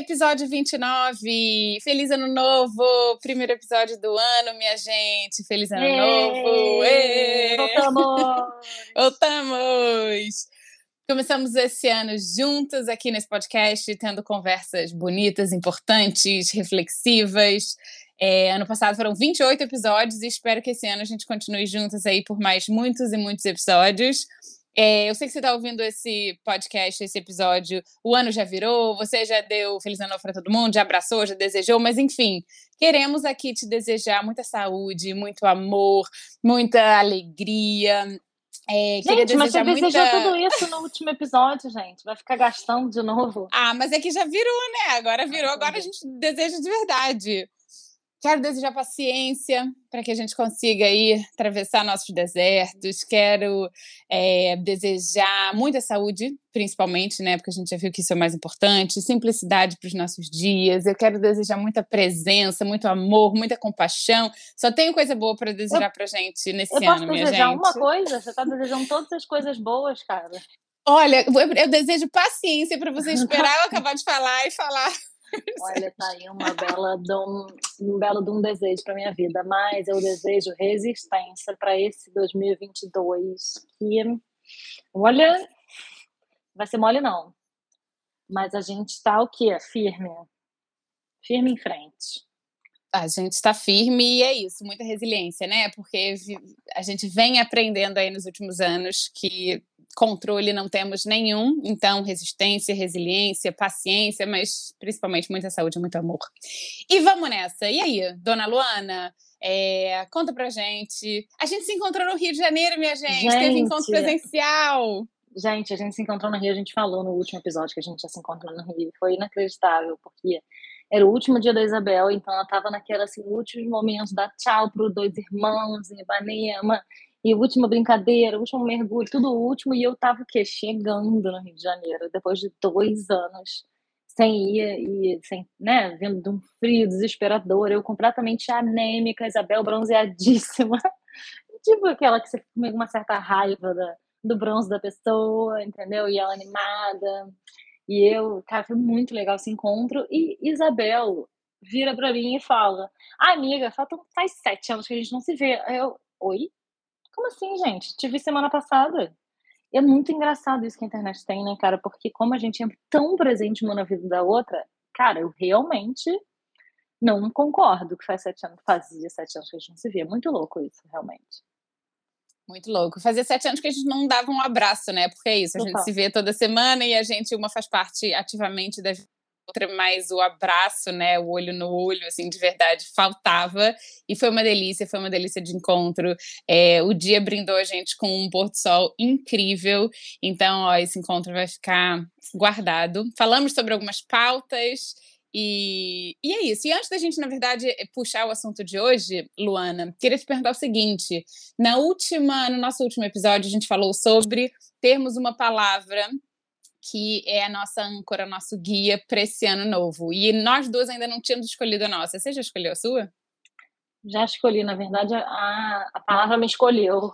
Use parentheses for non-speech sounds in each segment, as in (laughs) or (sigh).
Episódio 29. Feliz ano novo! Primeiro episódio do ano, minha gente. Feliz ano Êêê! novo! Êêê! Voltamos! Voltamos! Começamos esse ano juntos aqui nesse podcast, tendo conversas bonitas, importantes, reflexivas. É, ano passado foram 28 episódios e espero que esse ano a gente continue juntos aí por mais muitos e muitos episódios. É, eu sei que você está ouvindo esse podcast, esse episódio, o ano já virou, você já deu Feliz Ano Novo para todo mundo, já abraçou, já desejou, mas enfim, queremos aqui te desejar muita saúde, muito amor, muita alegria. É, Gente, mas você desejar desejou muita... tudo isso no último episódio, gente. Vai ficar gastando de novo? Ah, mas é que já virou, né? Agora virou, agora a gente deseja de verdade. Quero desejar paciência para que a gente consiga aí atravessar nossos desertos. Quero é, desejar muita saúde, principalmente, né? Porque a gente já viu que isso é mais importante. Simplicidade para os nossos dias. Eu quero desejar muita presença, muito amor, muita compaixão. Só tenho coisa boa para desejar para gente nesse Eu posso ano, minha desejar gente. uma coisa? Você está desejando todas as coisas boas, cara. Olha, eu, eu desejo paciência para você esperar eu acabar de falar e falar. (laughs) Olha, tá aí uma bela dom, um belo de um desejo para minha vida, mas eu desejo resistência para esse 2022 que, olha, vai ser mole não, mas a gente está o quê? Firme, firme em frente. A gente está firme e é isso, muita resiliência, né? Porque a gente vem aprendendo aí nos últimos anos que controle não temos nenhum, então resistência, resiliência, paciência, mas principalmente muita saúde e muito amor. E vamos nessa. E aí, dona Luana? é, conta pra gente. A gente se encontrou no Rio de Janeiro, minha gente. Teve Gente. encontro presencial. Gente, a gente se encontrou no Rio, a gente falou no último episódio que a gente já se encontrou no Rio. Foi inacreditável, porque era o último dia da Isabel, então ela estava naquela, assim, últimos momentos, dar tchau para os dois irmãos em Ipanema, e última brincadeira, último mergulho, tudo último, e eu tava o quê? Chegando no Rio de Janeiro, depois de dois anos sem ir, e sem, né, vindo de um frio desesperador, eu completamente anêmica, Isabel bronzeadíssima, (laughs) tipo aquela que você fica com uma certa raiva da, do bronze da pessoa, entendeu? E ela animada. E eu, cara, foi muito legal esse encontro. E Isabel vira pra mim e fala: amiga, faltam, faz sete anos que a gente não se vê. Eu, oi? Como assim, gente? Te vi semana passada. E é muito engraçado isso que a internet tem, né, cara? Porque como a gente é tão presente uma na vida da outra, cara, eu realmente não concordo que faz sete anos, fazia sete anos que a gente não se via. Muito louco isso, realmente. Muito louco. Fazia sete anos que a gente não dava um abraço, né? Porque é isso, a gente Total. se vê toda semana e a gente, uma faz parte ativamente da outra, mas o abraço, né? O olho no olho, assim, de verdade, faltava. E foi uma delícia, foi uma delícia de encontro. É, o dia brindou a gente com um pôr do sol incrível. Então, ó, esse encontro vai ficar guardado. Falamos sobre algumas pautas. E, e é isso. E antes da gente, na verdade, puxar o assunto de hoje, Luana, queria te perguntar o seguinte: na última, no nosso último episódio, a gente falou sobre termos uma palavra que é a nossa âncora, nosso guia para esse ano novo. E nós duas ainda não tínhamos escolhido a nossa. Você já escolheu a sua? Já escolhi, na verdade, a, a palavra me escolheu.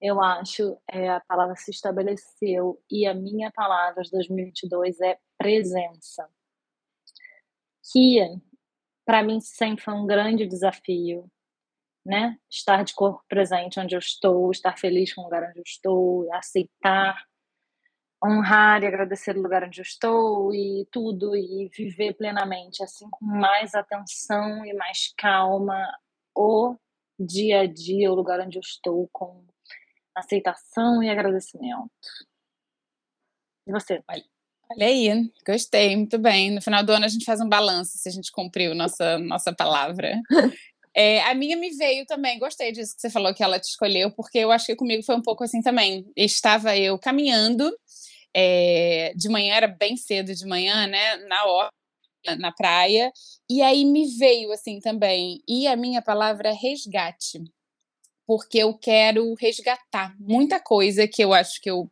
Eu acho, é, a palavra se estabeleceu e a minha palavra de 2022 é presença. Que, para mim, sempre foi um grande desafio. né? Estar de corpo presente onde eu estou, estar feliz com o lugar onde eu estou, aceitar, honrar e agradecer o lugar onde eu estou e tudo, e viver plenamente, assim, com mais atenção e mais calma, o dia a dia, o lugar onde eu estou, com aceitação e agradecimento. E você? Olha, olha aí, gostei, muito bem. No final do ano a gente faz um balanço se a gente cumpriu nossa, nossa palavra. (laughs) É, a minha me veio também, gostei disso que você falou que ela te escolheu, porque eu acho que comigo foi um pouco assim também. Estava eu caminhando, é, de manhã, era bem cedo de manhã, né? Na hora na praia, e aí me veio assim também. E a minha palavra é resgate, porque eu quero resgatar muita coisa que eu acho que eu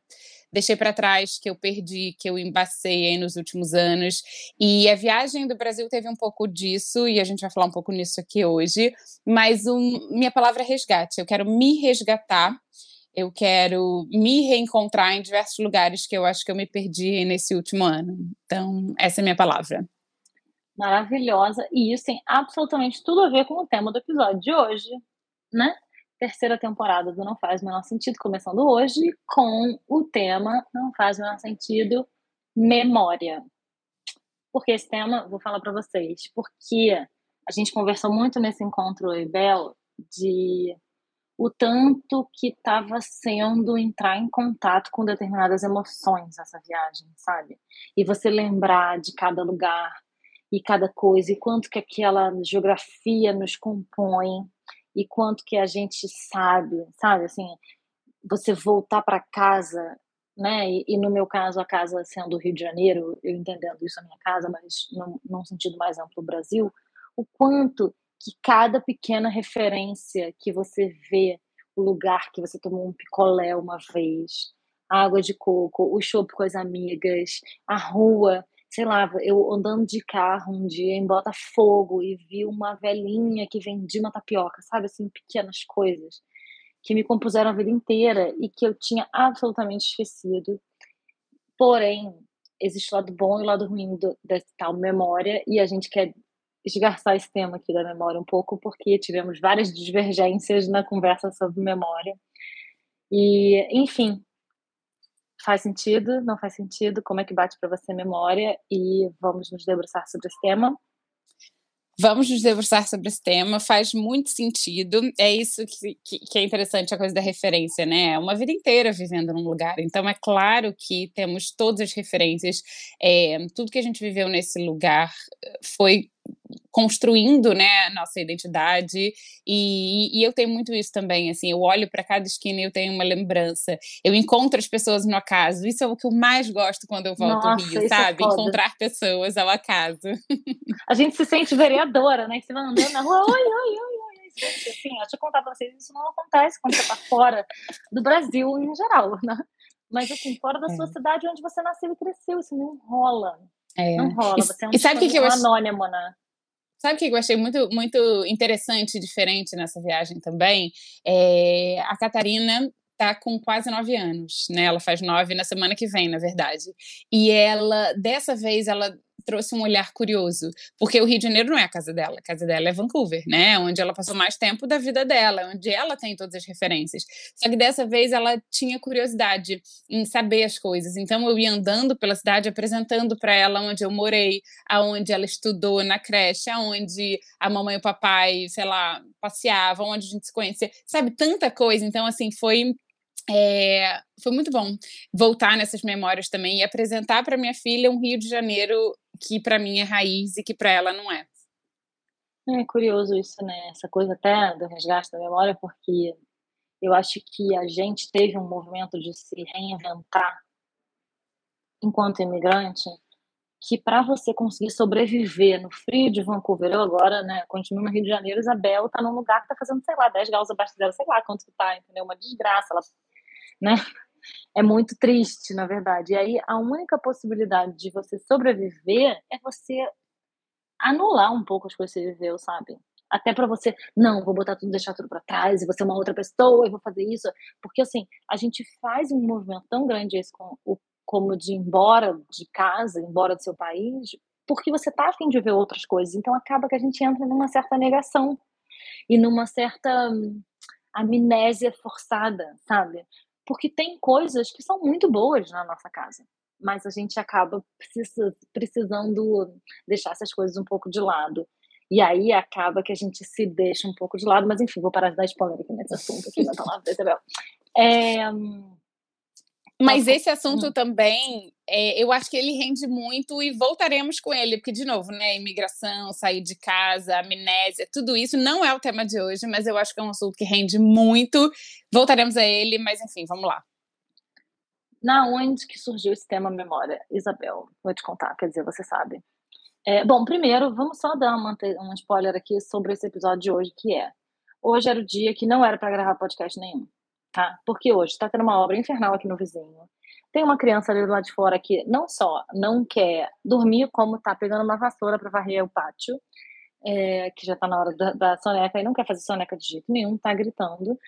deixei para trás, que eu perdi, que eu embacei nos últimos anos. E a viagem do Brasil teve um pouco disso, e a gente vai falar um pouco nisso aqui hoje. Mas um, minha palavra é resgate. Eu quero me resgatar. Eu quero me reencontrar em diversos lugares que eu acho que eu me perdi nesse último ano. Então, essa é a minha palavra. Maravilhosa. E isso tem absolutamente tudo a ver com o tema do episódio de hoje, né? terceira temporada do Não Faz o Menor Sentido, começando hoje com o tema Não Faz o Menor Sentido, memória. Porque esse tema, vou falar para vocês, porque a gente conversou muito nesse encontro, eu e Bel, de o tanto que estava sendo entrar em contato com determinadas emoções essa viagem, sabe? E você lembrar de cada lugar e cada coisa, e quanto que aquela geografia nos compõe, e quanto que a gente sabe, sabe? Assim, você voltar para casa, né? E, e, no meu caso, a casa sendo o Rio de Janeiro, eu entendendo isso a minha casa, mas num, num sentido mais amplo o Brasil, o quanto que cada pequena referência que você vê, o lugar que você tomou um picolé uma vez, a água de coco, o chopp com as amigas, a rua sei lá, eu andando de carro um dia em Botafogo e vi uma velhinha que vendia uma tapioca, sabe? Assim, pequenas coisas que me compuseram a vida inteira e que eu tinha absolutamente esquecido. Porém, existe o lado bom e o lado ruim do, dessa tal memória e a gente quer esgarçar esse tema aqui da memória um pouco porque tivemos várias divergências na conversa sobre memória. E, enfim, faz sentido, não faz sentido, como é que bate para você a memória e vamos nos debruçar sobre esse tema. Vamos nos debruçar sobre esse tema, faz muito sentido. É isso que, que, que, é interessante, a coisa da referência, né? É uma vida inteira vivendo num lugar. Então, é claro que temos todas as referências. É, tudo que a gente viveu nesse lugar eh, foi construindo né nossa identidade e, e eu tenho muito isso também assim eu olho para cada esquina e eu tenho uma lembrança eu encontro as pessoas no acaso isso é o que eu mais gosto quando eu volto ao Rio é sabe é encontrar pessoas ao acaso (laughs) a gente se sente vereadora né que você vai andando na rua oi oi oi oi assim, eu te contar pra vocês, isso não acontece quando você tá fora do Brasil em geral, (laughs) né? Mas assim, fora da sua é. cidade onde você nasceu e cresceu, isso não rola. É. Não rola, você é um, e sabe que, que eu anônimo, né? Sabe o que eu achei muito, muito interessante e diferente nessa viagem também? É, a Catarina tá com quase nove anos, né? Ela faz nove na semana que vem, na verdade. E ela, dessa vez, ela trouxe um olhar curioso, porque o Rio de Janeiro não é a casa dela, a casa dela é Vancouver, né? Onde ela passou mais tempo da vida dela, onde ela tem todas as referências. Só que dessa vez ela tinha curiosidade em saber as coisas. Então eu ia andando pela cidade apresentando para ela onde eu morei, aonde ela estudou na creche, aonde a mamãe e o papai, sei lá, passeavam, onde a gente se conhecia, sabe? Tanta coisa. Então assim, foi é, foi muito bom voltar nessas memórias também e apresentar para minha filha um Rio de Janeiro que para mim é raiz e que para ela não é. É curioso isso, né? Essa coisa até do resgate da memória, porque eu acho que a gente teve um movimento de se reinventar enquanto imigrante, que para você conseguir sobreviver no frio de Vancouver, eu agora, né, continuo no Rio de Janeiro, Isabel tá num lugar que tá fazendo, sei lá, 10 graus abaixo de zero, sei lá quanto que tá, entendeu? Uma desgraça, ela, né? É muito triste, na verdade. E aí a única possibilidade de você sobreviver é você anular um pouco as coisas que você viveu, sabe? Até para você, não, vou botar tudo, deixar tudo para trás, e você é uma outra pessoa, e vou fazer isso. Porque assim, a gente faz um movimento tão grande esse com, o, como de ir embora de casa, embora do seu país, porque você tá afim de ver outras coisas. Então acaba que a gente entra numa certa negação. e numa certa hum, amnésia forçada, sabe? Porque tem coisas que são muito boas na nossa casa, mas a gente acaba precisando deixar essas coisas um pouco de lado. E aí acaba que a gente se deixa um pouco de lado, mas enfim, vou parar de dar spoiler aqui nesse assunto aqui na palavra Isabel. É, mas esse assunto hum. também, é, eu acho que ele rende muito e voltaremos com ele, porque, de novo, né, imigração, sair de casa, amnésia, tudo isso não é o tema de hoje, mas eu acho que é um assunto que rende muito. Voltaremos a ele, mas enfim, vamos lá. Na onde que surgiu esse tema memória? Isabel, vou te contar, quer dizer, você sabe. É, bom, primeiro, vamos só dar uma, um spoiler aqui sobre esse episódio de hoje, que é, hoje era o dia que não era para gravar podcast nenhum tá? Porque hoje está tendo uma obra infernal aqui no vizinho. Tem uma criança ali do lado de fora que não só não quer dormir, como tá pegando uma vassoura para varrer o pátio, é, que já tá na hora da, da, soneca e não quer fazer soneca de jeito nenhum, tá gritando.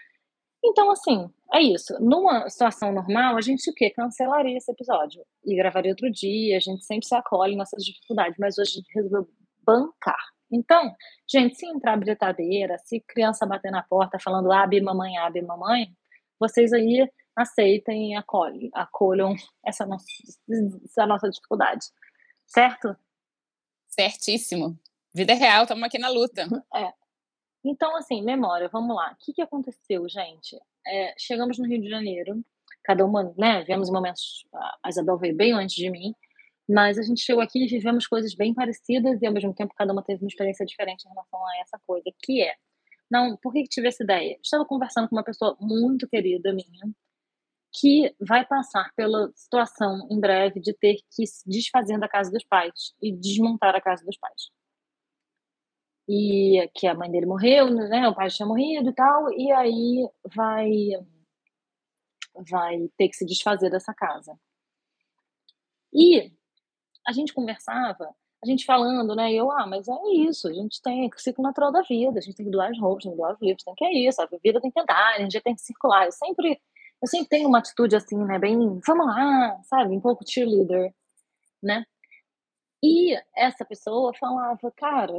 Então, assim, é isso. Numa situação normal, a gente o quê? Cancelaria esse episódio e gravaria outro dia, a gente sempre se acolhe nossas dificuldades, mas hoje a gente resolveu bancar. Então, gente, se entrar britadeira, se criança bater na porta falando abre mamãe, abre mamãe, vocês aí aceitem e acolhem, acolham essa nossa, essa nossa dificuldade. Certo? Certíssimo. Vida real, estamos aqui na luta. É. Então, assim, memória, vamos lá. O que, que aconteceu, gente? É, chegamos no Rio de Janeiro, cada uma, né, vivemos momentos, a Isabel veio bem antes de mim, mas a gente chegou aqui e vivemos coisas bem parecidas e ao mesmo tempo cada uma teve uma experiência diferente em relação a essa coisa, que é não, por que, que tive essa ideia? Estava conversando com uma pessoa muito querida minha, que vai passar pela situação em breve de ter que se desfazer da casa dos pais e desmontar a casa dos pais. E que a mãe dele morreu, né? O pai tinha morrido e tal, e aí vai vai ter que se desfazer dessa casa. E a gente conversava a gente falando, né? E eu, ah, mas é isso, a gente tem o ciclo natural da vida, a gente tem que doar as roupas, tem que doar os livros, tem que é isso, a vida tem que andar, a gente tem que circular. Eu sempre, eu sempre tenho uma atitude assim, né? Bem, vamos lá, sabe? Um pouco cheerleader, né? E essa pessoa falava, cara,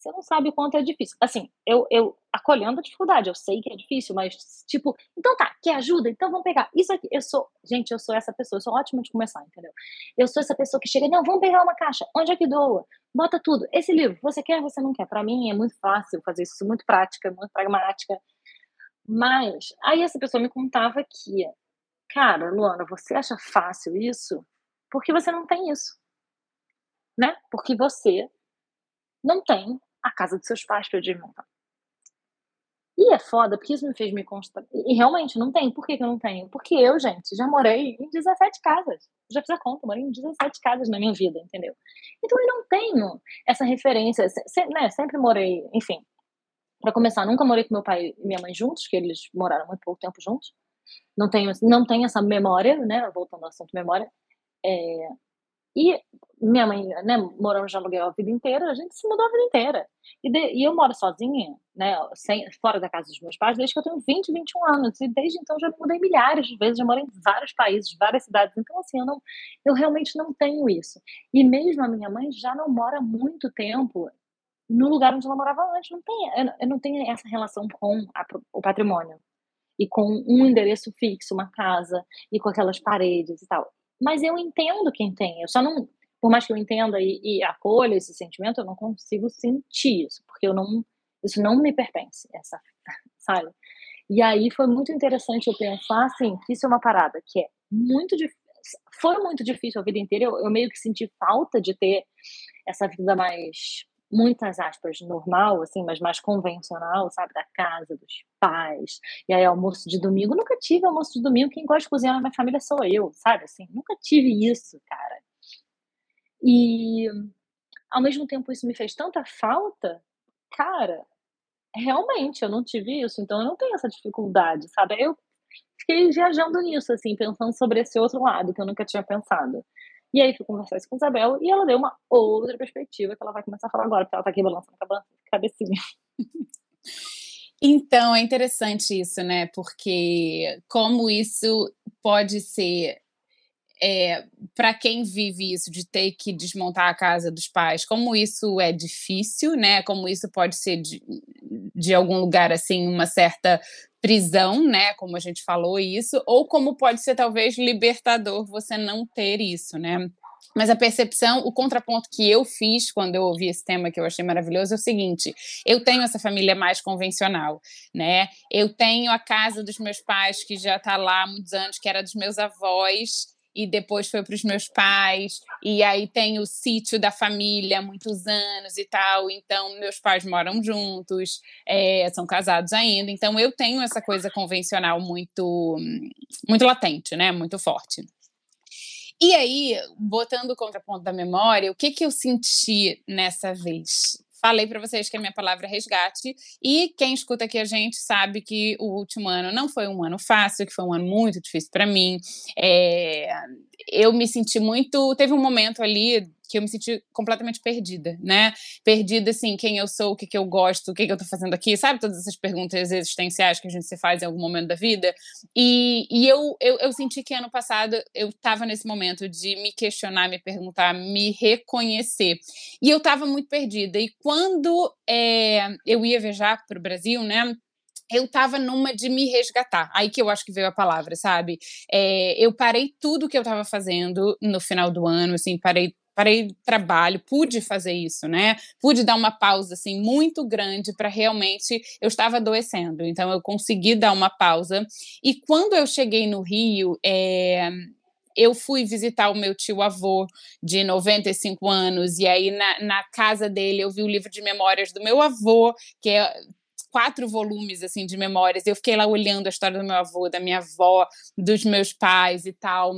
você não sabe o quanto é difícil. Assim, eu, eu acolhendo a dificuldade, eu sei que é difícil, mas, tipo, então tá, quer ajuda? Então vamos pegar. Isso aqui, eu sou, gente, eu sou essa pessoa, eu sou ótima de começar, entendeu? Eu sou essa pessoa que chega, não, vamos pegar uma caixa, onde é que doa? Bota tudo. Esse livro, você quer, você não quer? Para mim é muito fácil fazer isso, muito prática, muito pragmática. Mas, aí essa pessoa me contava que, cara, Luana, você acha fácil isso? Porque você não tem isso. Né? Porque você não tem a casa dos seus pais para desmontar. E é foda, porque isso me fez me constar. E realmente não tem. Por que, que eu não tenho? Porque eu, gente, já morei em 17 casas. Já fiz a conta, morei em 17 casas na minha vida, entendeu? Então eu não tenho essa referência. Se, né, sempre morei, enfim. Para começar, nunca morei com meu pai e minha mãe juntos, que eles moraram muito pouco tempo juntos. Não tenho, não tenho essa memória, né? Voltando ao assunto memória. É, e minha mãe, né, moramos de aluguel a vida inteira, a gente se mudou a vida inteira. E, de, e eu moro sozinha, né, sem, fora da casa dos meus pais, desde que eu tenho 20, 21 anos. E desde então já mudei milhares de vezes, já morei em vários países, várias cidades. Então, assim, eu, não, eu realmente não tenho isso. E mesmo a minha mãe já não mora muito tempo no lugar onde ela morava antes. Não tem, eu não tenho essa relação com a, o patrimônio. E com um endereço fixo, uma casa, e com aquelas paredes e tal mas eu entendo quem tem. Eu só não, por mais que eu entenda e, e acolha esse sentimento, eu não consigo sentir isso, porque eu não, isso não me pertence, essa, (laughs) sabe? E aí foi muito interessante eu pensar assim, que isso é uma parada que é muito difícil, foi muito difícil a vida inteira, eu, eu meio que senti falta de ter essa vida mais muitas aspas, normal, assim, mas mais convencional, sabe? Da casa, dos pais. E aí, almoço de domingo. Nunca tive almoço de domingo. Quem gosta de cozinhar na minha família sou eu, sabe? Assim, nunca tive isso, cara. E, ao mesmo tempo, isso me fez tanta falta, cara. Realmente, eu não tive isso, então eu não tenho essa dificuldade, sabe? Eu fiquei viajando nisso, assim, pensando sobre esse outro lado que eu nunca tinha pensado. E aí fui conversar isso com a Isabel e ela deu uma outra perspectiva que ela vai começar a falar agora, porque ela tá aqui balançando a cabecinha. (laughs) Então, é interessante isso, né? Porque como isso pode ser é, para quem vive isso de ter que desmontar a casa dos pais, como isso é difícil, né? Como isso pode ser de algum lugar assim, uma certa prisão, né, como a gente falou isso, ou como pode ser talvez libertador você não ter isso, né? Mas a percepção, o contraponto que eu fiz quando eu ouvi esse tema que eu achei maravilhoso é o seguinte: eu tenho essa família mais convencional, né? Eu tenho a casa dos meus pais que já está lá há muitos anos, que era dos meus avós e depois foi para os meus pais, e aí tem o sítio da família há muitos anos e tal, então meus pais moram juntos, é, são casados ainda, então eu tenho essa coisa convencional muito, muito latente, né, muito forte. E aí, botando o contraponto da memória, o que, que eu senti nessa vez? Falei para vocês que a minha palavra é resgate, e quem escuta aqui a gente sabe que o último ano não foi um ano fácil, que foi um ano muito difícil para mim. É, eu me senti muito. Teve um momento ali que eu me senti completamente perdida, né? Perdida, assim, quem eu sou, o que, que eu gosto, o que, que eu tô fazendo aqui, sabe? Todas essas perguntas existenciais que a gente se faz em algum momento da vida. E, e eu, eu, eu senti que ano passado eu tava nesse momento de me questionar, me perguntar, me reconhecer. E eu tava muito perdida. E quando é, eu ia viajar para o Brasil, né? eu tava numa de me resgatar. Aí que eu acho que veio a palavra, sabe? É, eu parei tudo que eu tava fazendo no final do ano, assim, parei parei trabalho, pude fazer isso, né? Pude dar uma pausa assim muito grande para realmente eu estava adoecendo, então eu consegui dar uma pausa. E quando eu cheguei no Rio, é, eu fui visitar o meu tio avô de 95 anos, e aí na, na casa dele eu vi o livro de memórias do meu avô, que é quatro volumes assim de memórias. Eu fiquei lá olhando a história do meu avô, da minha avó, dos meus pais e tal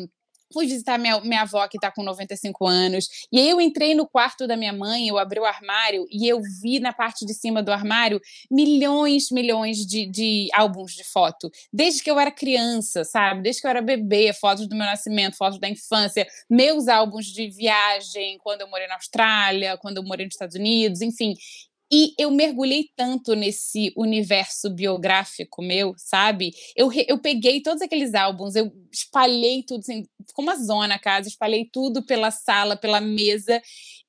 fui visitar minha, minha avó que está com 95 anos. E aí eu entrei no quarto da minha mãe, eu abri o armário e eu vi na parte de cima do armário milhões, milhões de, de álbuns de foto. Desde que eu era criança, sabe? Desde que eu era bebê, fotos do meu nascimento, fotos da infância, meus álbuns de viagem, quando eu morei na Austrália, quando eu morei nos Estados Unidos, enfim. E eu mergulhei tanto nesse universo biográfico meu, sabe? Eu, eu peguei todos aqueles álbuns, eu espalhei tudo, assim, ficou uma zona a casa, espalhei tudo pela sala, pela mesa,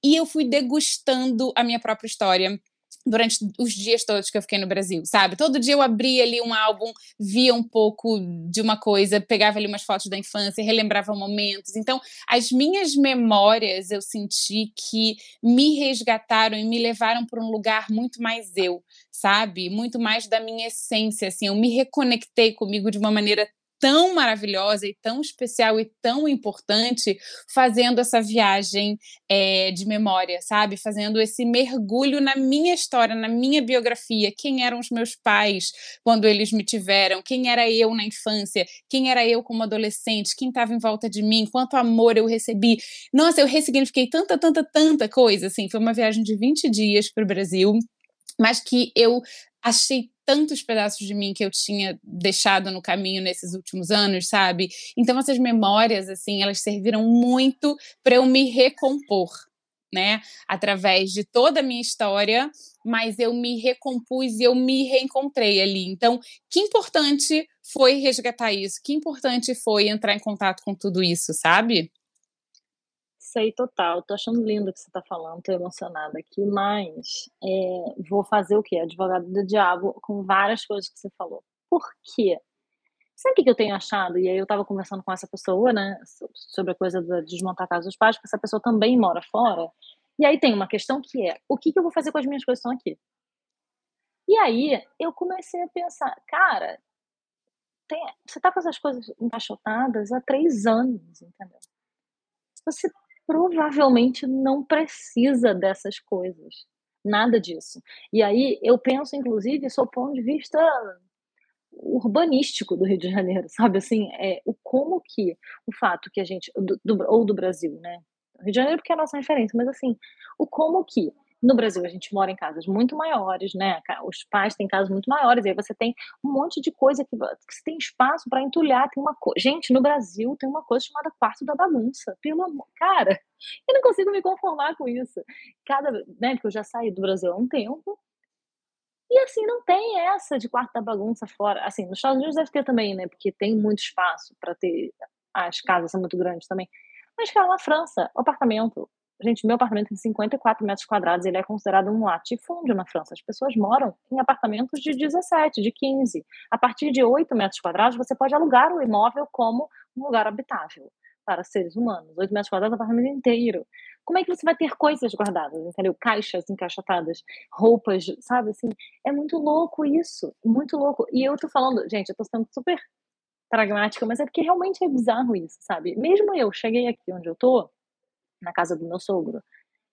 e eu fui degustando a minha própria história durante os dias todos que eu fiquei no Brasil, sabe? Todo dia eu abria ali um álbum, via um pouco de uma coisa, pegava ali umas fotos da infância, relembrava momentos. Então, as minhas memórias eu senti que me resgataram e me levaram para um lugar muito mais eu, sabe? Muito mais da minha essência, assim, eu me reconectei comigo de uma maneira tão maravilhosa e tão especial e tão importante fazendo essa viagem é, de memória, sabe? Fazendo esse mergulho na minha história, na minha biografia. Quem eram os meus pais quando eles me tiveram? Quem era eu na infância? Quem era eu como adolescente? Quem estava em volta de mim? Quanto amor eu recebi? Nossa, eu ressignifiquei tanta, tanta, tanta coisa. Assim, foi uma viagem de 20 dias para o Brasil mas que eu achei tantos pedaços de mim que eu tinha deixado no caminho nesses últimos anos, sabe? Então essas memórias assim, elas serviram muito para eu me recompor, né? Através de toda a minha história, mas eu me recompus e eu me reencontrei ali. Então, que importante foi resgatar isso? Que importante foi entrar em contato com tudo isso, sabe? Sei total. Tô achando lindo o que você tá falando, tô emocionada aqui, mas é, vou fazer o quê? Advogado do diabo com várias coisas que você falou. Por quê? Sabe o que eu tenho achado? E aí eu tava conversando com essa pessoa, né, sobre a coisa de desmontar a casa dos pais, porque essa pessoa também mora fora. E aí tem uma questão que é: o que, eu vou fazer com as minhas coisas que estão aqui? E aí eu comecei a pensar, cara, tem, você tá com essas coisas encaixotadas há três anos, entendeu? Você provavelmente não precisa dessas coisas. Nada disso. E aí eu penso, inclusive, sob o ponto de vista urbanístico do Rio de Janeiro, (laughs) sabe? Assim, é, o como que o fato que a gente, do, do, ou do Brasil, né? Rio de Janeiro porque é a nossa referência, mas assim, o como que no Brasil, a gente mora em casas muito maiores, né? Os pais têm casas muito maiores, aí você tem um monte de coisa que, você tem espaço para entulhar. Tem uma co... Gente, no Brasil tem uma coisa chamada quarto da bagunça. Pelo amor. Cara, (laughs) eu não consigo me conformar com isso. Cada, né? Porque eu já saí do Brasil há um tempo. E assim, não tem essa de quarto da bagunça fora. Assim, nos Estados Unidos deve ter também, né? Porque tem muito espaço para ter. As casas são muito grandes também. Mas, cara, na França, apartamento, Gente, meu apartamento tem 54 metros quadrados, ele é considerado um latifúndio na França. As pessoas moram em apartamentos de 17, de 15. A partir de 8 metros quadrados, você pode alugar o imóvel como um lugar habitável para seres humanos. 8 metros quadrados, o apartamento inteiro. Como é que você vai ter coisas guardadas, entendeu? Caixas encaixotadas, roupas, sabe assim? É muito louco isso, muito louco. E eu tô falando, gente, eu tô sendo super pragmática, mas é porque realmente é bizarro isso, sabe? Mesmo eu cheguei aqui onde eu tô, na casa do meu sogro,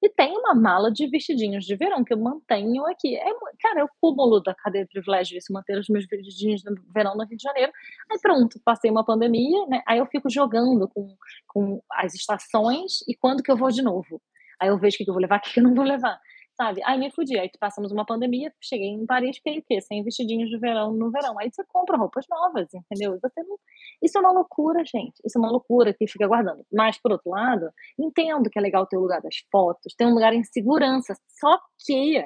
e tem uma mala de vestidinhos de verão que eu mantenho aqui. É, cara, é o cúmulo da cadeia de privilégio isso, manter os meus vestidinhos de verão no Rio de Janeiro. Aí pronto, passei uma pandemia, né? Aí eu fico jogando com, com as estações e quando que eu vou de novo. Aí eu vejo o que eu vou levar, o que eu não vou levar sabe? Aí me fudi. Aí passamos uma pandemia, cheguei em Paris, fiquei o quê? Sem vestidinhos de verão no verão. Aí você compra roupas novas, entendeu? Você não... Isso é uma loucura, gente. Isso é uma loucura que fica guardando. Mas, por outro lado, entendo que é legal ter o lugar das fotos, ter um lugar em segurança. Só que.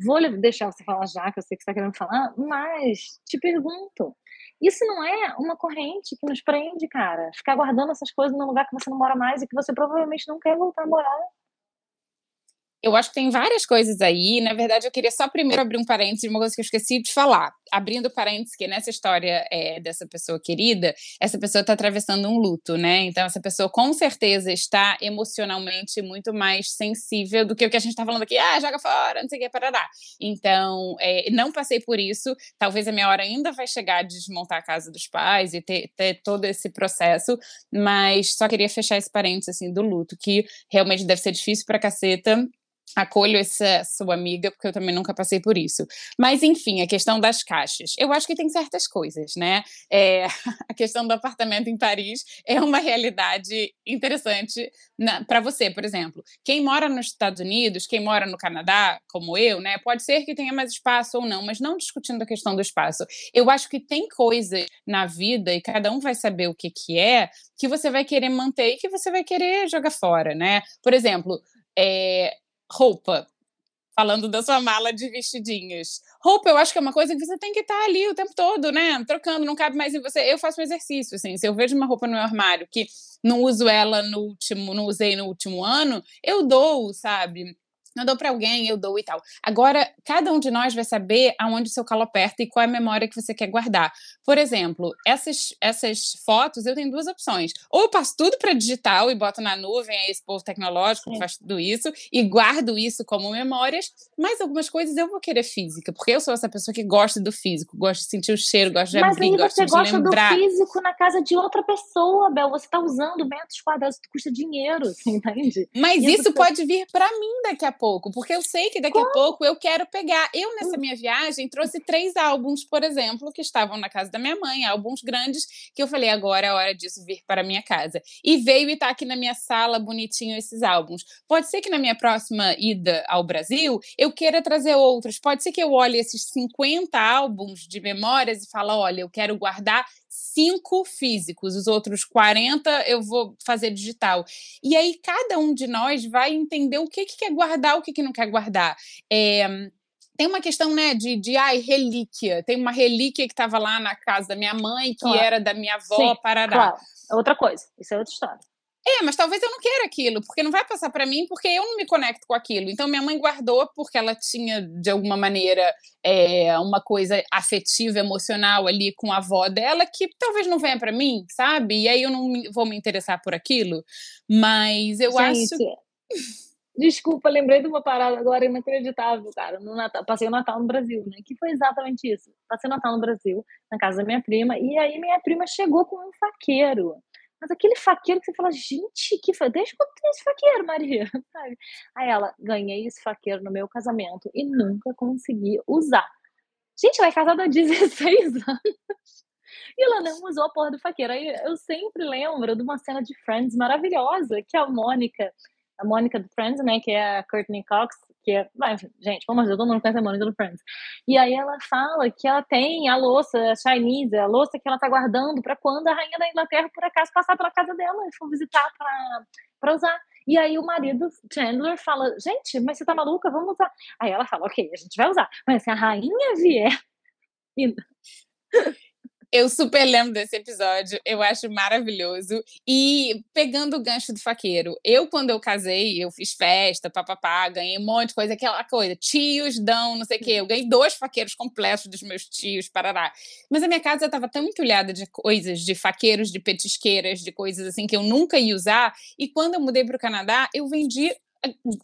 Vou deixar você falar já, que eu sei que você está querendo falar, mas te pergunto. Isso não é uma corrente que nos prende, cara. Ficar guardando essas coisas num lugar que você não mora mais e que você provavelmente não quer voltar a morar. Eu acho que tem várias coisas aí. Na verdade, eu queria só primeiro abrir um parênteses de uma coisa que eu esqueci de falar. Abrindo parênteses, que nessa história é, dessa pessoa querida, essa pessoa está atravessando um luto, né? Então, essa pessoa com certeza está emocionalmente muito mais sensível do que o que a gente está falando aqui. Ah, joga fora, não sei o que, parará. Então, é, não passei por isso. Talvez a minha hora ainda vai chegar de desmontar a casa dos pais e ter, ter todo esse processo, mas só queria fechar esse parênteses assim, do luto, que realmente deve ser difícil para caceta acolho essa sua amiga, porque eu também nunca passei por isso. Mas, enfim, a questão das caixas. Eu acho que tem certas coisas, né? É, (laughs) a questão do apartamento em Paris é uma realidade interessante para você, por exemplo. Quem mora nos Estados Unidos, quem mora no Canadá, como eu, né? Pode ser que tenha mais espaço ou não, mas não discutindo a questão do espaço. Eu acho que tem coisas na vida, e cada um vai saber o que, que é, que você vai querer manter e que você vai querer jogar fora, né? Por exemplo, é, roupa. Falando da sua mala de vestidinhos. Roupa, eu acho que é uma coisa que você tem que estar ali o tempo todo, né? Trocando, não cabe mais em você. Eu faço um exercício, assim. Se eu vejo uma roupa no meu armário que não uso ela no último, não usei no último ano, eu dou, sabe? Eu dou para alguém, eu dou e tal. Agora, cada um de nós vai saber aonde o seu calo aperta e qual é a memória que você quer guardar. Por exemplo, essas, essas fotos, eu tenho duas opções. Ou eu passo tudo para digital e boto na nuvem, é esse povo tecnológico que faz tudo isso, e guardo isso como memórias, mas algumas coisas eu vou querer física, porque eu sou essa pessoa que gosta do físico, gosta de sentir o cheiro, gosta de mas abrir, gosta de gosta lembrar. Mas você gosta do físico na casa de outra pessoa, Bel. Você está usando metros quadrados, custa dinheiro, (laughs) entende? Mas isso, isso pode vir para mim daqui a pouco porque eu sei que daqui Como? a pouco eu quero pegar. Eu, nessa hum. minha viagem, trouxe três álbuns, por exemplo, que estavam na casa da minha mãe, álbuns grandes, que eu falei, agora é hora disso vir para a minha casa. E veio e está aqui na minha sala bonitinho esses álbuns. Pode ser que na minha próxima ida ao Brasil eu queira trazer outros. Pode ser que eu olhe esses 50 álbuns de memórias e fale, olha, eu quero guardar cinco físicos, os outros 40 eu vou fazer digital. E aí cada um de nós vai entender o que, que quer guardar, o que, que não quer guardar. É, tem uma questão, né, de, de ai, relíquia. Tem uma relíquia que estava lá na casa da minha mãe, que claro. era da minha avó, Sim, parará. Claro. É outra coisa, isso é outra história. É, mas talvez eu não queira aquilo, porque não vai passar para mim, porque eu não me conecto com aquilo. Então, minha mãe guardou porque ela tinha, de alguma maneira, é, uma coisa afetiva, emocional ali com a avó dela, que talvez não venha para mim, sabe? E aí eu não vou me interessar por aquilo. Mas eu Gente, acho. (laughs) Desculpa, lembrei de uma parada agora inacreditável, cara. No Natal, passei o Natal no Brasil, né? Que foi exatamente isso. Passei o Natal no Brasil, na casa da minha prima, e aí minha prima chegou com um faqueiro. Mas aquele faqueiro que você fala, gente, que fa... deixa eu ter esse faqueiro, Maria? (laughs) Aí ela, ganhei esse faqueiro no meu casamento e nunca consegui usar. Gente, ela é casada há 16 (laughs) anos. E ela não usou a porra do faqueiro. Aí eu sempre lembro de uma cena de Friends maravilhosa, que a Mônica, a Mônica do Friends, né, que é a Courtney Cox, que é, gente, vamos dizer, todo mundo conhece a Mônica do Friends. E aí ela fala que ela tem a louça a Chinese, a louça que ela tá guardando para quando a rainha da Inglaterra, por acaso, passar pela casa dela e for visitar para usar. E aí o marido Chandler fala, gente, mas você tá maluca? Vamos usar. Aí ela fala, ok, a gente vai usar. Mas se a rainha vier... (laughs) Eu super lembro desse episódio, eu acho maravilhoso. E pegando o gancho do faqueiro, eu, quando eu casei, eu fiz festa, papapá, ganhei um monte de coisa, aquela coisa, tios dão, não sei o quê. Eu ganhei dois faqueiros completos dos meus tios, parará. Mas a minha casa estava tão entulhada de coisas, de faqueiros, de petisqueiras, de coisas assim que eu nunca ia usar. E quando eu mudei para o Canadá, eu vendi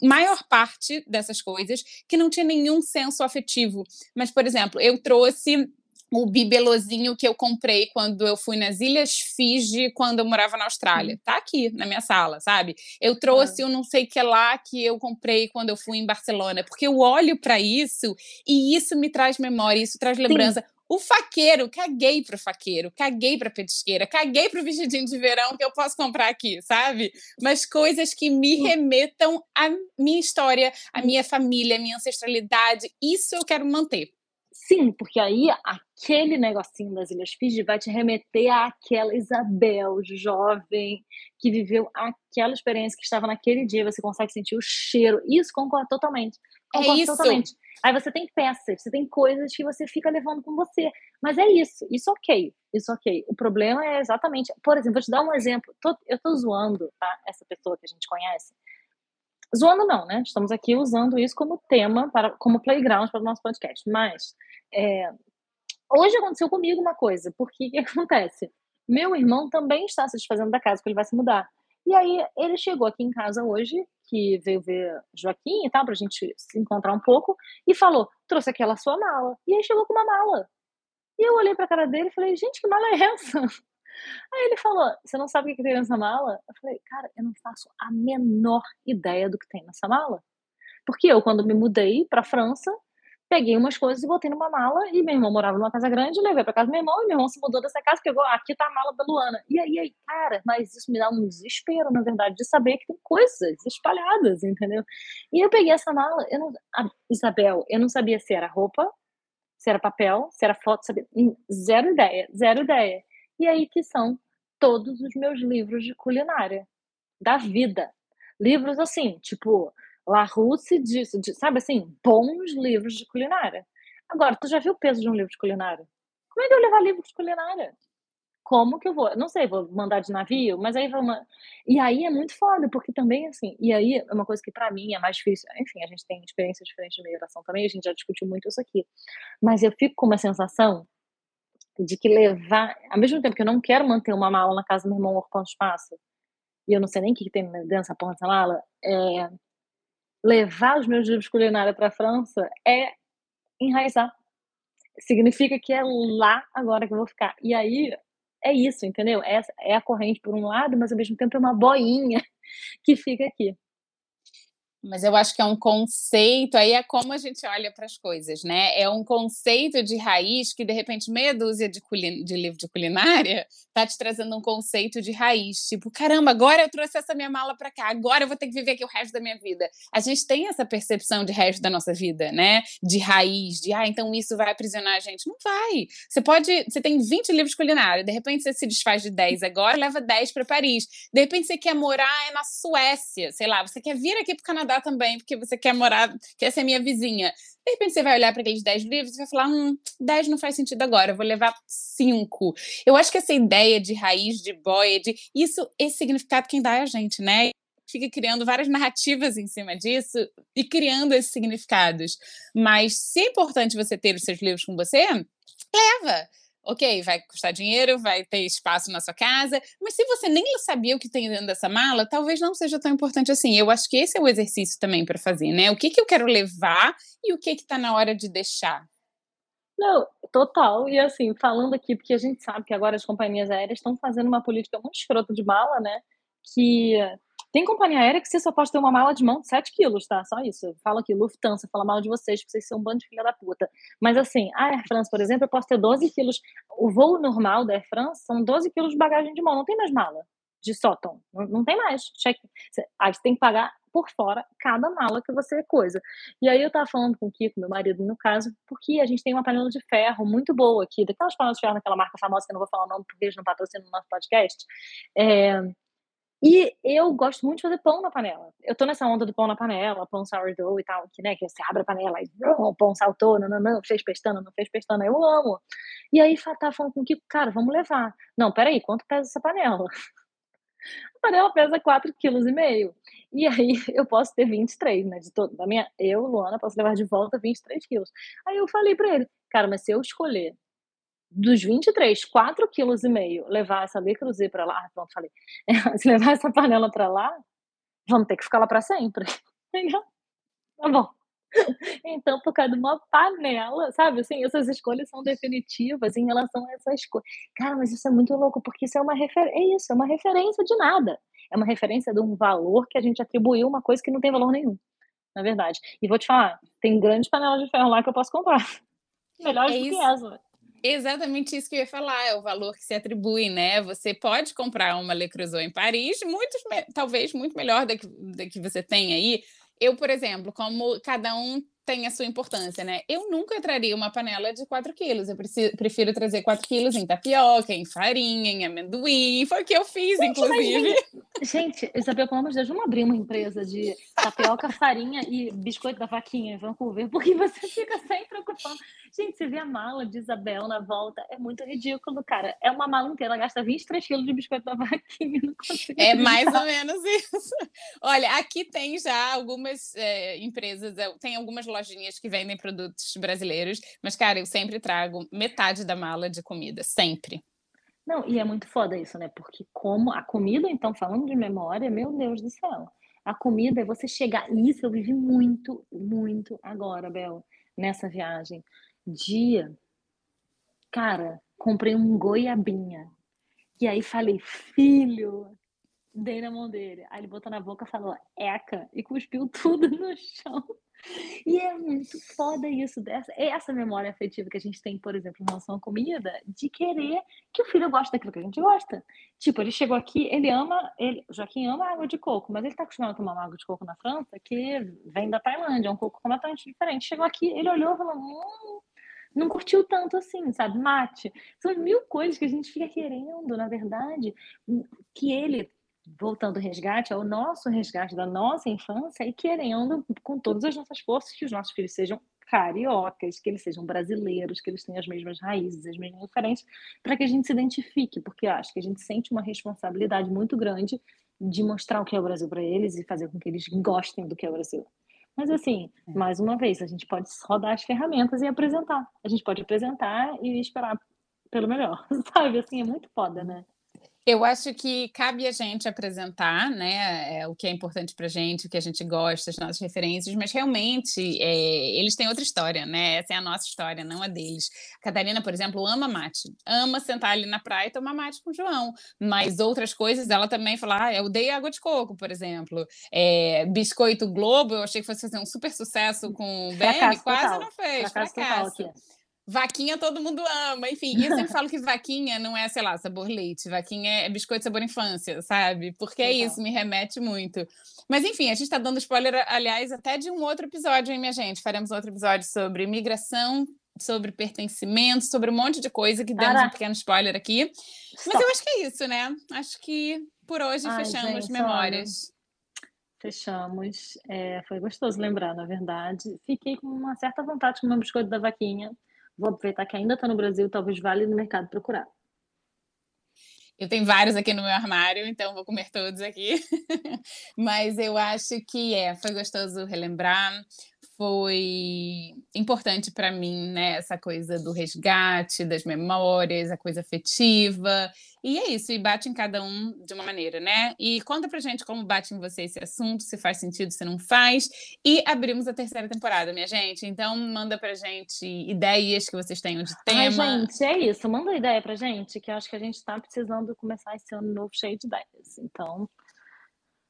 maior parte dessas coisas que não tinha nenhum senso afetivo. Mas, por exemplo, eu trouxe o bibelozinho que eu comprei quando eu fui nas Ilhas Fiji, quando eu morava na Austrália. Tá aqui na minha sala, sabe? Eu trouxe o não sei que lá que eu comprei quando eu fui em Barcelona, porque eu olho para isso e isso me traz memória, isso traz lembrança. Sim. O faqueiro, caguei pro faqueiro, caguei pra petisqueira, caguei pro vestidinho de verão que eu posso comprar aqui, sabe? Mas coisas que me remetam à minha história, à minha família, à minha ancestralidade, isso eu quero manter. Sim, porque aí aquele negocinho das Ilhas Fiji vai te remeter àquela Isabel jovem que viveu aquela experiência que estava naquele dia, você consegue sentir o cheiro. Isso concordo totalmente. É concordo é isso. Totalmente. Aí você tem peças, você tem coisas que você fica levando com você. Mas é isso, isso ok, isso ok. O problema é exatamente, por exemplo, vou te dar um exemplo. Eu tô zoando, tá? Essa pessoa que a gente conhece. Zoando não, né? Estamos aqui usando isso como tema, para, como playground para o nosso podcast. Mas é, hoje aconteceu comigo uma coisa, porque o que acontece? Meu irmão também está se desfazendo da casa, porque ele vai se mudar. E aí ele chegou aqui em casa hoje, que veio ver Joaquim e tal, pra gente se encontrar um pouco, e falou: trouxe aquela sua mala. E aí chegou com uma mala. E eu olhei pra cara dele e falei, gente, que mala é essa? Aí ele falou: Você não sabe o que tem nessa mala? Eu falei: Cara, eu não faço a menor ideia do que tem nessa mala. Porque eu, quando me mudei para França, peguei umas coisas e botei numa mala. E meu irmão morava numa casa grande, levei para casa do meu irmão. E meu irmão se mudou dessa casa, pegou: Aqui tá a mala da Luana. E aí, aí, cara, mas isso me dá um desespero, na verdade, de saber que tem coisas espalhadas, entendeu? E eu peguei essa mala, eu não, Isabel, eu não sabia se era roupa, se era papel, se era foto, sabia, zero ideia, zero ideia. E aí que são todos os meus livros de culinária da vida. Livros assim, tipo La Russe, de, de, sabe assim, bons livros de culinária. Agora, tu já viu o peso de um livro de culinária? Como é que eu levar livro de culinária? Como que eu vou? Não sei, vou mandar de navio, mas aí vamos. E aí é muito foda, porque também, assim, e aí é uma coisa que para mim é mais difícil. Enfim, a gente tem experiências diferentes de migração também, a gente já discutiu muito isso aqui. Mas eu fico com uma sensação de que levar, ao mesmo tempo que eu não quero manter uma mala na casa do meu irmão ocupando espaço, e eu não sei nem o que, tem dentro dessa porra dessa mala, é, levar os meus livros culinária para a França é enraizar. Significa que é lá agora que eu vou ficar. E aí é isso, entendeu? É, é a corrente por um lado, mas ao mesmo tempo é uma boinha (laughs) que fica aqui. Mas eu acho que é um conceito, aí é como a gente olha para as coisas, né? É um conceito de raiz que, de repente, meia dúzia de, de livro de culinária (laughs) tá te trazendo um conceito de raiz. Tipo, caramba, agora eu trouxe essa minha mala para cá, agora eu vou ter que viver aqui o resto da minha vida. A gente tem essa percepção de resto da nossa vida, né? De raiz, de, ah, então isso vai aprisionar a gente. Não vai. Você pode, você tem 20 livros de culinária, de repente você se desfaz de 10 agora, leva 10 para Paris. De repente você quer morar na Suécia, sei lá, você quer vir aqui para o Canadá também, porque você quer morar, quer ser minha vizinha. De repente você vai olhar para aqueles 10 livros e vai falar: hum, 10 não faz sentido agora, vou levar 5. Eu acho que essa ideia de raiz, de boia, de isso, esse significado quem dá é a gente, né? Fica criando várias narrativas em cima disso e criando esses significados. Mas se é importante você ter os seus livros com você, leva ok, vai custar dinheiro, vai ter espaço na sua casa, mas se você nem sabia o que tem dentro dessa mala, talvez não seja tão importante assim. Eu acho que esse é o exercício também para fazer, né? O que, que eu quero levar e o que está na hora de deixar. Não, total. E assim, falando aqui, porque a gente sabe que agora as companhias aéreas estão fazendo uma política muito escrota de mala, né? Que tem companhia aérea que você só pode ter uma mala de mão de 7 quilos, tá? Só isso. Fala aqui, Lufthansa, fala mal de vocês, porque vocês são um bando de filha da puta. Mas assim, a Air France, por exemplo, eu posso ter 12 quilos. O voo normal da Air France são 12 quilos de bagagem de mão, não tem mais mala de sótão. Não, não tem mais. Check. Aí você tem que pagar por fora cada mala que você coisa. E aí eu tava falando com o Kiko, meu marido, no caso, porque a gente tem uma panela de ferro muito boa aqui, daquelas panelas de ferro daquela marca famosa que eu não vou falar o nome porque eles não patrocinam no nosso podcast. É, E eu gosto muito de fazer pão na panela. Eu tô nessa onda do pão na panela, pão sourdough e tal, que, né, que você abre a panela e o pão saltou, não, não, não, fez pestana, não fez pestana, eu amo. E aí tá falando com o Kiko, cara, vamos levar. Não, peraí, quanto pesa essa panela? (laughs) A panela pesa 4,5 kg. E aí (laughs) eu posso ter 23, né? De todo, da minha, eu, Luana, posso levar de volta 23 quilos. Aí eu falei pra ele, cara, mas se eu escolher dos 23, 4,5 kg levar essa Creuset para lá, ah, pronto, falei, (laughs) se levar essa panela para lá, vamos ter que ficar lá para sempre. (laughs) Entendeu? Tá bom. (laughs) Então, por causa de uma panela, sabe? Assim, essas escolhas são definitivas em relação a essas coisas. Cara, mas isso é muito louco, porque isso é uma referência. É isso, é uma referência de nada. É uma referência de um valor que a gente atribuiu uma coisa que não tem valor nenhum, na verdade. E vou te falar, tem grandes panelas de ferro lá que eu posso comprar. Melhores é do que essa. Exatamente isso que eu ia falar, é o valor que se atribui, né? Você pode comprar uma Le Creuset em Paris, muitos, talvez muito melhor da que, da que você tem aí. Eu, por exemplo, como cada um tem a sua importância, né? Eu nunca traria uma panela de 4 quilos. Eu preciso, prefiro trazer 4 quilos em tapioca, em farinha, em amendoim. Foi o que eu fiz, gente, inclusive. Mas, gente, Isabel, pelo amor de Deus, vamos abrir uma empresa de tapioca, farinha e biscoito da vaquinha em Vancouver, porque você fica sempre ocupando. Gente, você vê a mala de Isabel na volta, é muito ridículo, cara. É uma mala inteira, ela gasta 23 quilos de biscoito da vaquinha. É mais ou menos isso. Olha, aqui tem já algumas é, empresas, é, tem algumas lojinhas que vendem produtos brasileiros, mas, cara, eu sempre trago metade da mala de comida, sempre. Não, e é muito foda isso, né? Porque como a comida, então, falando de memória, meu Deus do céu. A comida é você chegar. Isso eu vivi muito, muito agora, Bel, nessa viagem dia, cara, comprei um goiabinha. E aí falei, filho, dei na mão dele. Aí ele botou na boca, falou, eca, e cuspiu (laughs) tudo no chão. E é muito foda isso, dessa, essa memória afetiva que a gente tem, por exemplo, em relação à comida, de querer que o filho goste daquilo que a gente gosta. Tipo, ele chegou aqui, ele ama, ele, Joaquim ama água de coco, mas ele tá acostumado a tomar água de coco na França, que vem da Tailândia, é um coco completamente diferente. Chegou aqui, ele olhou e falou, hum, não curtiu tanto assim, sabe? Mate. São mil coisas que a gente fica querendo, na verdade, que ele, voltando ao resgate, ao nosso resgate da nossa infância e querendo, com todas as nossas forças, que os nossos filhos sejam cariocas, que eles sejam brasileiros, que eles tenham as mesmas raízes, as mesmas referências, para que a gente se identifique, porque acho que a gente sente uma responsabilidade muito grande de mostrar o que é o Brasil para eles e fazer com que eles gostem do que é o Brasil. Mas assim, é. mais uma vez, a gente pode rodar as ferramentas e apresentar. A gente pode apresentar e esperar pelo melhor, (laughs) sabe? Assim, é muito foda, né? Eu acho que cabe a gente apresentar, né, é, o que é importante para gente, o que a gente gosta, as nossas referências, mas realmente é, eles têm outra história, né? Essa é a nossa história, não a deles. A Catarina, por exemplo, ama mate, ama sentar ali na praia e tomar mate com o João, mas outras coisas ela também fala, ah, eu dei água de coco, por exemplo. É, Biscoito Globo, eu achei que fosse fazer um super sucesso com o Ben, quase total. não fez, fracasso. fracasso. Total Vaquinha todo mundo ama, enfim. E eu sempre falo que vaquinha não é, sei lá, sabor leite, vaquinha é biscoito sabor infância, sabe? Porque é isso, me remete muito. Mas enfim, a gente está dando spoiler, aliás, até de um outro episódio, hein, minha gente? Faremos outro episódio sobre migração, sobre pertencimento, sobre um monte de coisa que demos um pequeno spoiler aqui. Mas eu acho que é isso, né? Acho que por hoje Ai, fechamos gente, memórias. Olha fechamos. É, foi gostoso lembrar, na verdade. Fiquei com uma certa vontade com o meu biscoito da vaquinha. Vou aproveitar que ainda está no Brasil, talvez vale no mercado procurar. Eu tenho vários aqui no meu armário, então vou comer todos aqui. (laughs) Mas eu acho que é, foi gostoso relembrar foi importante para mim, né? Essa coisa do resgate, das memórias, a coisa afetiva. E é isso, e bate em cada um de uma maneira, né? E conta pra gente como bate em você esse assunto, se faz sentido, se não faz. E abrimos a terceira temporada, minha gente. Então, manda pra gente ideias que vocês tenham de tema. Ai, gente, é isso. Manda ideia pra gente, que eu acho que a gente tá precisando começar esse ano novo cheio de ideias. Então,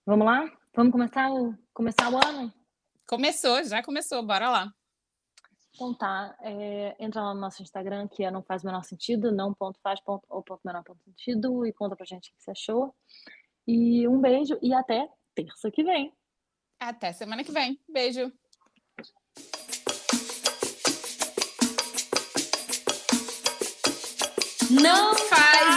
vamos lá? Vamos começar o, começar o ano? Começou, já começou, bora lá. Então tá, é, entra lá no nosso Instagram, que é não faz o menor sentido, não ponto faz ponto, ou ponto menor ponto sentido, e conta pra gente o que você achou. E um beijo e até terça que vem. Até semana que vem. Beijo. Não faz